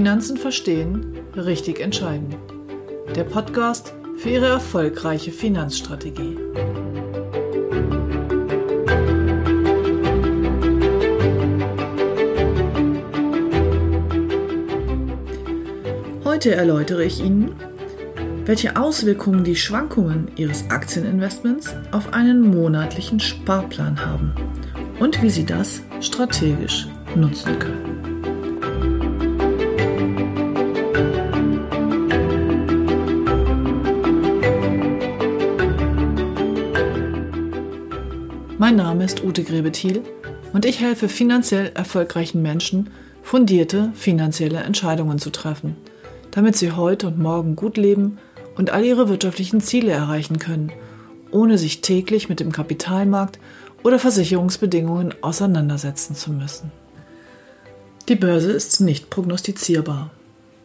Finanzen verstehen, richtig entscheiden. Der Podcast für Ihre erfolgreiche Finanzstrategie. Heute erläutere ich Ihnen, welche Auswirkungen die Schwankungen Ihres Aktieninvestments auf einen monatlichen Sparplan haben und wie Sie das strategisch nutzen können. Mein Name ist Ute Grebethiel und ich helfe finanziell erfolgreichen Menschen, fundierte finanzielle Entscheidungen zu treffen, damit sie heute und morgen gut leben und all ihre wirtschaftlichen Ziele erreichen können, ohne sich täglich mit dem Kapitalmarkt oder Versicherungsbedingungen auseinandersetzen zu müssen. Die Börse ist nicht prognostizierbar.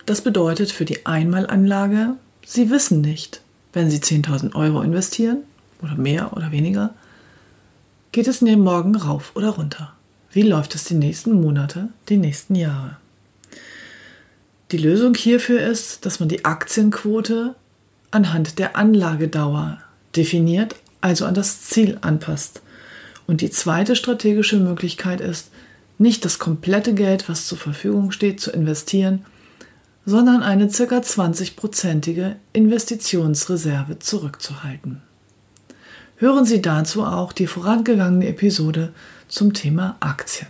Das bedeutet für die Einmalanlage, Sie wissen nicht, wenn Sie 10.000 Euro investieren oder mehr oder weniger, Geht es neben morgen rauf oder runter? Wie läuft es die nächsten Monate, die nächsten Jahre? Die Lösung hierfür ist, dass man die Aktienquote anhand der Anlagedauer definiert, also an das Ziel anpasst. Und die zweite strategische Möglichkeit ist, nicht das komplette Geld, was zur Verfügung steht, zu investieren, sondern eine ca. 20-prozentige Investitionsreserve zurückzuhalten. Hören Sie dazu auch die vorangegangene Episode zum Thema Aktien.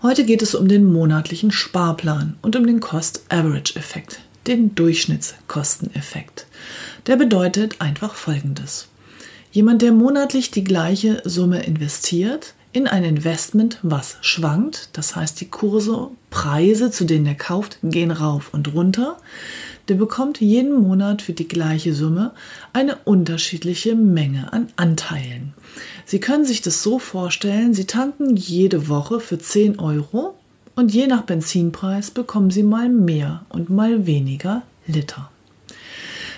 Heute geht es um den monatlichen Sparplan und um den Cost-Average-Effekt, den Durchschnittskosteneffekt. Der bedeutet einfach Folgendes. Jemand, der monatlich die gleiche Summe investiert in ein Investment, was schwankt, das heißt die Kurse, Preise, zu denen er kauft, gehen rauf und runter, der bekommt jeden Monat für die gleiche Summe eine unterschiedliche Menge an Anteilen. Sie können sich das so vorstellen, Sie tanken jede Woche für 10 Euro und je nach Benzinpreis bekommen Sie mal mehr und mal weniger Liter.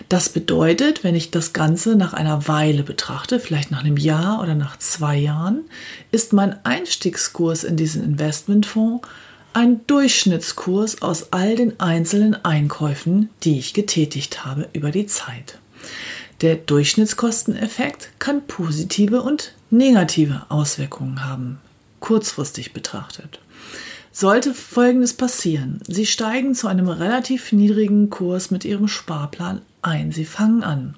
Das bedeutet, wenn ich das Ganze nach einer Weile betrachte, vielleicht nach einem Jahr oder nach zwei Jahren, ist mein Einstiegskurs in diesen Investmentfonds ein Durchschnittskurs aus all den einzelnen Einkäufen, die ich getätigt habe über die Zeit. Der Durchschnittskosteneffekt kann positive und negative Auswirkungen haben, kurzfristig betrachtet. Sollte Folgendes passieren, Sie steigen zu einem relativ niedrigen Kurs mit Ihrem Sparplan ein. Sie fangen an.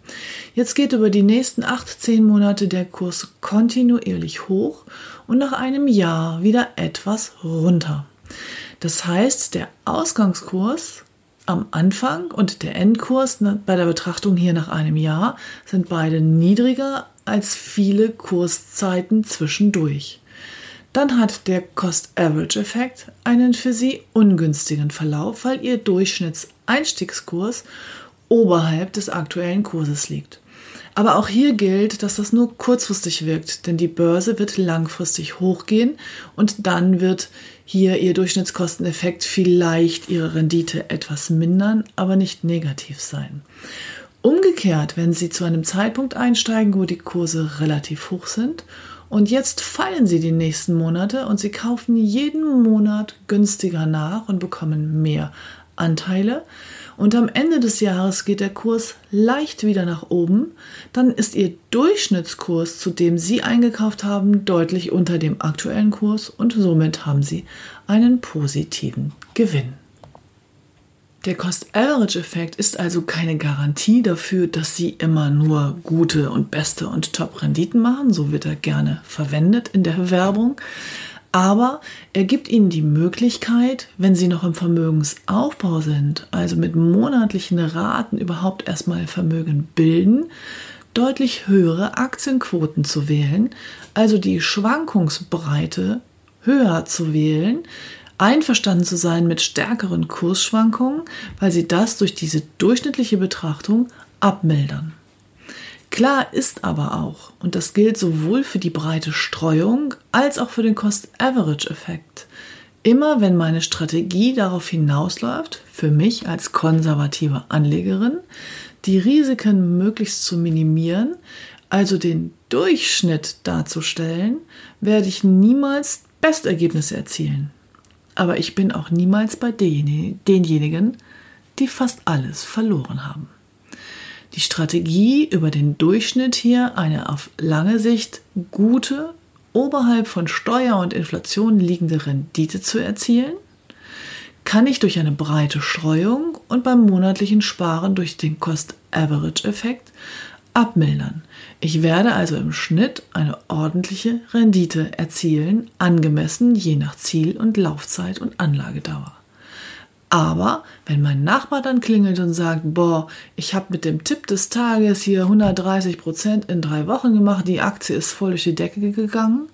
Jetzt geht über die nächsten 8, 10 Monate der Kurs kontinuierlich hoch und nach einem Jahr wieder etwas runter. Das heißt, der Ausgangskurs am Anfang und der Endkurs bei der Betrachtung hier nach einem Jahr sind beide niedriger als viele Kurszeiten zwischendurch. Dann hat der Cost-Average-Effekt einen für Sie ungünstigen Verlauf, weil Ihr Durchschnittseinstiegskurs oberhalb des aktuellen Kurses liegt. Aber auch hier gilt, dass das nur kurzfristig wirkt, denn die Börse wird langfristig hochgehen und dann wird hier Ihr Durchschnittskosteneffekt vielleicht Ihre Rendite etwas mindern, aber nicht negativ sein. Umgekehrt, wenn Sie zu einem Zeitpunkt einsteigen, wo die Kurse relativ hoch sind und jetzt fallen Sie die nächsten Monate und Sie kaufen jeden Monat günstiger nach und bekommen mehr Anteile, und am Ende des Jahres geht der Kurs leicht wieder nach oben, dann ist Ihr Durchschnittskurs, zu dem Sie eingekauft haben, deutlich unter dem aktuellen Kurs und somit haben Sie einen positiven Gewinn. Der Cost-Average-Effekt ist also keine Garantie dafür, dass Sie immer nur gute und beste und Top-Renditen machen. So wird er gerne verwendet in der Werbung. Aber er gibt ihnen die Möglichkeit, wenn sie noch im Vermögensaufbau sind, also mit monatlichen Raten überhaupt erstmal Vermögen bilden, deutlich höhere Aktienquoten zu wählen, also die Schwankungsbreite höher zu wählen, einverstanden zu sein mit stärkeren Kursschwankungen, weil sie das durch diese durchschnittliche Betrachtung abmildern. Klar ist aber auch, und das gilt sowohl für die breite Streuung als auch für den Cost-Average-Effekt, immer wenn meine Strategie darauf hinausläuft, für mich als konservative Anlegerin, die Risiken möglichst zu minimieren, also den Durchschnitt darzustellen, werde ich niemals Bestergebnisse erzielen. aber ich bin auch niemals bei denjenigen, die fast alles verloren haben. Die Strategie, über den Durchschnitt hier eine auf lange Sicht gute, oberhalb von Steuer und Inflation liegende Rendite zu erzielen, kann ich durch eine breite Streuung und beim monatlichen Sparen durch den Cost-Average-Effekt abmildern. Ich werde also im Schnitt eine ordentliche Rendite erzielen, angemessen je nach Ziel und Laufzeit und Anlagedauer. Aber wenn mein Nachbar dann klingelt und sagt, boah, ich habe mit dem Tipp des Tages hier 130 Prozent in drei Wochen gemacht, die Aktie ist voll durch die Decke gegangen,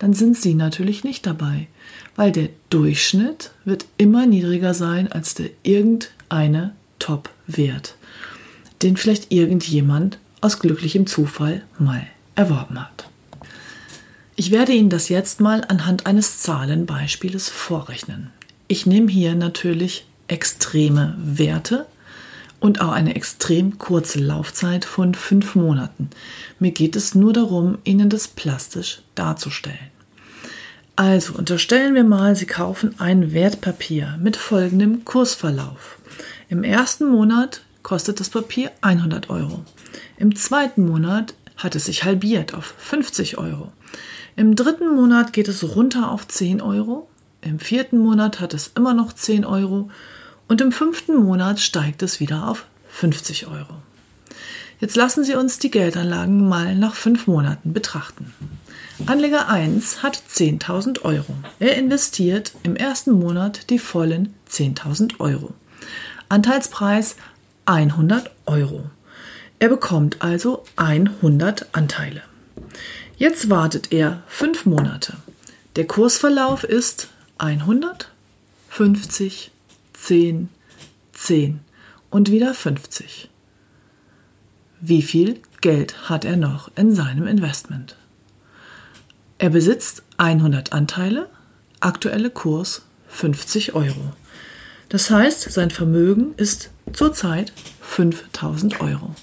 dann sind Sie natürlich nicht dabei, weil der Durchschnitt wird immer niedriger sein als der irgendeine Top-Wert, den vielleicht irgendjemand aus glücklichem Zufall mal erworben hat. Ich werde Ihnen das jetzt mal anhand eines Zahlenbeispieles vorrechnen. Ich nehme hier natürlich extreme Werte und auch eine extrem kurze Laufzeit von fünf Monaten. Mir geht es nur darum, Ihnen das plastisch darzustellen. Also unterstellen wir mal, Sie kaufen ein Wertpapier mit folgendem Kursverlauf. Im ersten Monat kostet das Papier 100 Euro. Im zweiten Monat hat es sich halbiert auf 50 Euro. Im dritten Monat geht es runter auf 10 Euro. Im vierten Monat hat es immer noch 10 Euro und im fünften Monat steigt es wieder auf 50 Euro. Jetzt lassen Sie uns die Geldanlagen mal nach fünf Monaten betrachten. Anleger 1 hat 10.000 Euro. Er investiert im ersten Monat die vollen 10.000 Euro. Anteilspreis 100 Euro. Er bekommt also 100 Anteile. Jetzt wartet er fünf Monate. Der Kursverlauf ist 100, 50, 10, 10 und wieder 50. Wie viel Geld hat er noch in seinem Investment? Er besitzt 100 Anteile, aktuelle Kurs 50 Euro. Das heißt, sein Vermögen ist zurzeit 5000 Euro.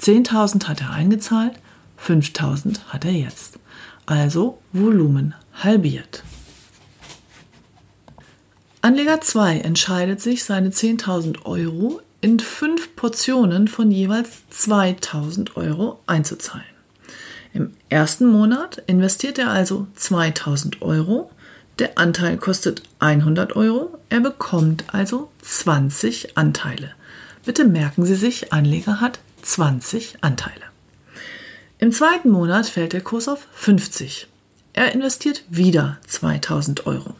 10.000 hat er eingezahlt, 5000 hat er jetzt. Also Volumen halbiert. Anleger 2 entscheidet sich, seine 10.000 Euro in fünf Portionen von jeweils 2.000 Euro einzuzahlen. Im ersten Monat investiert er also 2.000 Euro. Der Anteil kostet 100 Euro. Er bekommt also 20 Anteile. Bitte merken Sie sich, Anleger hat 20 Anteile. Im zweiten Monat fällt der Kurs auf 50. Er investiert wieder 2000 Euro.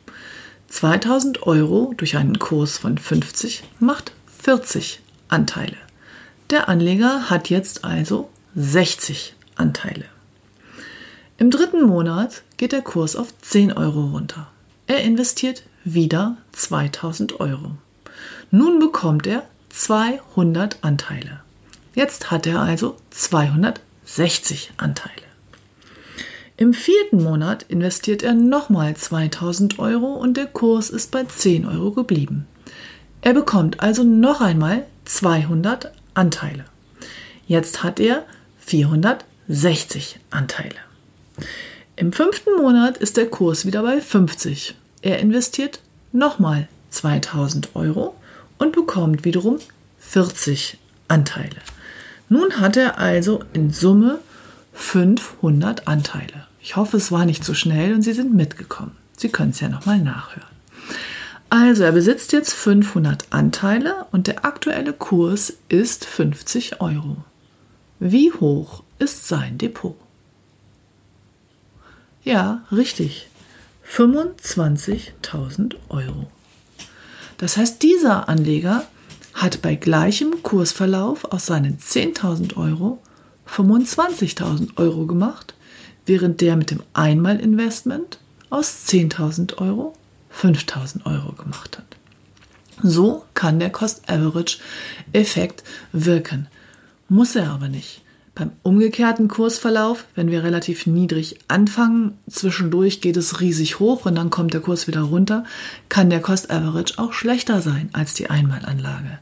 2000 Euro durch einen Kurs von 50 macht 40 Anteile. Der Anleger hat jetzt also 60 Anteile. Im dritten Monat geht der Kurs auf 10 Euro runter. Er investiert wieder 2000 Euro. Nun bekommt er 200 Anteile. Jetzt hat er also 260 Anteile. Im vierten Monat investiert er nochmal 2000 Euro und der Kurs ist bei 10 Euro geblieben. Er bekommt also noch einmal 200 Anteile. Jetzt hat er 460 Anteile. Im fünften Monat ist der Kurs wieder bei 50. Er investiert nochmal 2000 Euro und bekommt wiederum 40 Anteile. Nun hat er also in Summe 500 Anteile. Ich hoffe, es war nicht zu so schnell und Sie sind mitgekommen. Sie können es ja nochmal nachhören. Also, er besitzt jetzt 500 Anteile und der aktuelle Kurs ist 50 Euro. Wie hoch ist sein Depot? Ja, richtig. 25.000 Euro. Das heißt, dieser Anleger hat bei gleichem Kursverlauf aus seinen 10.000 Euro 25.000 Euro gemacht während der mit dem Einmalinvestment aus 10.000 Euro 5.000 Euro gemacht hat. So kann der Cost-Average-Effekt wirken. Muss er aber nicht. Beim umgekehrten Kursverlauf, wenn wir relativ niedrig anfangen, zwischendurch geht es riesig hoch und dann kommt der Kurs wieder runter, kann der Cost Average auch schlechter sein als die Einmalanlage.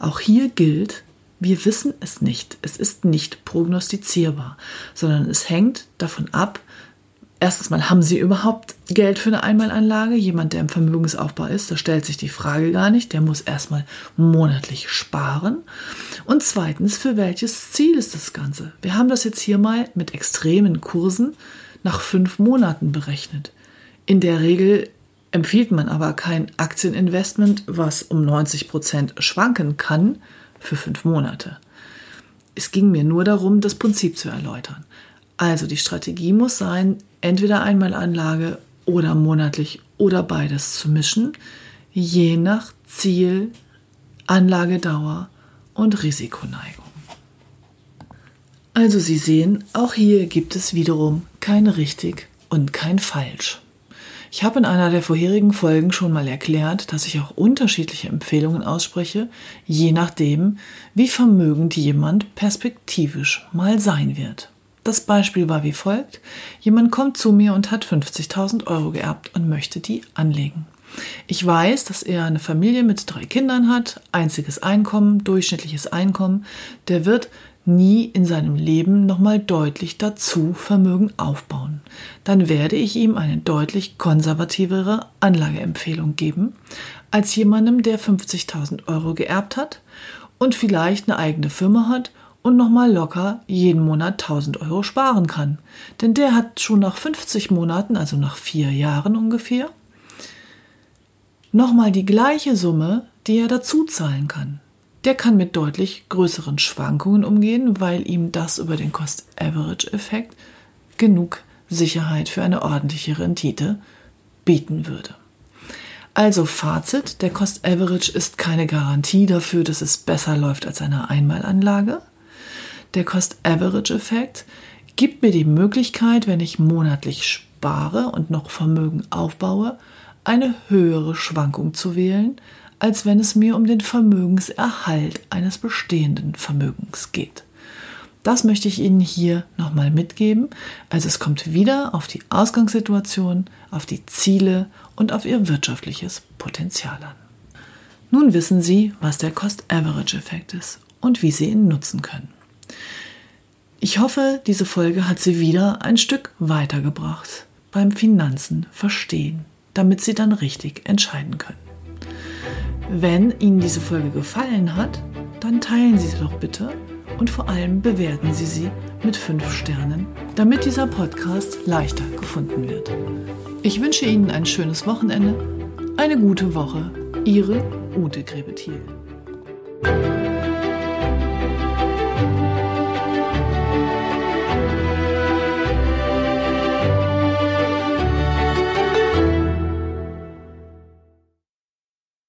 Auch hier gilt, wir wissen es nicht. Es ist nicht prognostizierbar, sondern es hängt davon ab, Erstens mal, haben Sie überhaupt Geld für eine Einmalanlage? Jemand, der im Vermögensaufbau ist, da stellt sich die Frage gar nicht. Der muss erstmal monatlich sparen. Und zweitens, für welches Ziel ist das Ganze? Wir haben das jetzt hier mal mit extremen Kursen nach fünf Monaten berechnet. In der Regel empfiehlt man aber kein Aktieninvestment, was um 90 Prozent schwanken kann, für fünf Monate. Es ging mir nur darum, das Prinzip zu erläutern. Also die Strategie muss sein, entweder einmal Anlage oder monatlich oder beides zu mischen, je nach Ziel, Anlagedauer und Risikoneigung. Also Sie sehen, auch hier gibt es wiederum kein richtig und kein falsch. Ich habe in einer der vorherigen Folgen schon mal erklärt, dass ich auch unterschiedliche Empfehlungen ausspreche, je nachdem, wie vermögend jemand perspektivisch mal sein wird. Das Beispiel war wie folgt. Jemand kommt zu mir und hat 50.000 Euro geerbt und möchte die anlegen. Ich weiß, dass er eine Familie mit drei Kindern hat, einziges Einkommen, durchschnittliches Einkommen. Der wird nie in seinem Leben nochmal deutlich dazu Vermögen aufbauen. Dann werde ich ihm eine deutlich konservativere Anlageempfehlung geben als jemandem, der 50.000 Euro geerbt hat und vielleicht eine eigene Firma hat und nochmal locker jeden Monat 1000 Euro sparen kann. Denn der hat schon nach 50 Monaten, also nach vier Jahren ungefähr, nochmal die gleiche Summe, die er dazu zahlen kann. Der kann mit deutlich größeren Schwankungen umgehen, weil ihm das über den Cost-Average-Effekt genug Sicherheit für eine ordentliche Rendite bieten würde. Also Fazit, der Cost Average ist keine Garantie dafür, dass es besser läuft als eine Einmalanlage der Cost-Average-Effekt gibt mir die Möglichkeit, wenn ich monatlich spare und noch Vermögen aufbaue, eine höhere Schwankung zu wählen, als wenn es mir um den Vermögenserhalt eines bestehenden Vermögens geht. Das möchte ich Ihnen hier nochmal mitgeben. Also es kommt wieder auf die Ausgangssituation, auf die Ziele und auf Ihr wirtschaftliches Potenzial an. Nun wissen Sie, was der Cost-Average-Effekt ist und wie Sie ihn nutzen können. Ich hoffe, diese Folge hat Sie wieder ein Stück weitergebracht beim Finanzen verstehen, damit Sie dann richtig entscheiden können. Wenn Ihnen diese Folge gefallen hat, dann teilen Sie sie doch bitte und vor allem bewerten Sie sie mit 5 Sternen, damit dieser Podcast leichter gefunden wird. Ich wünsche Ihnen ein schönes Wochenende, eine gute Woche. Ihre Ute Grebethiel.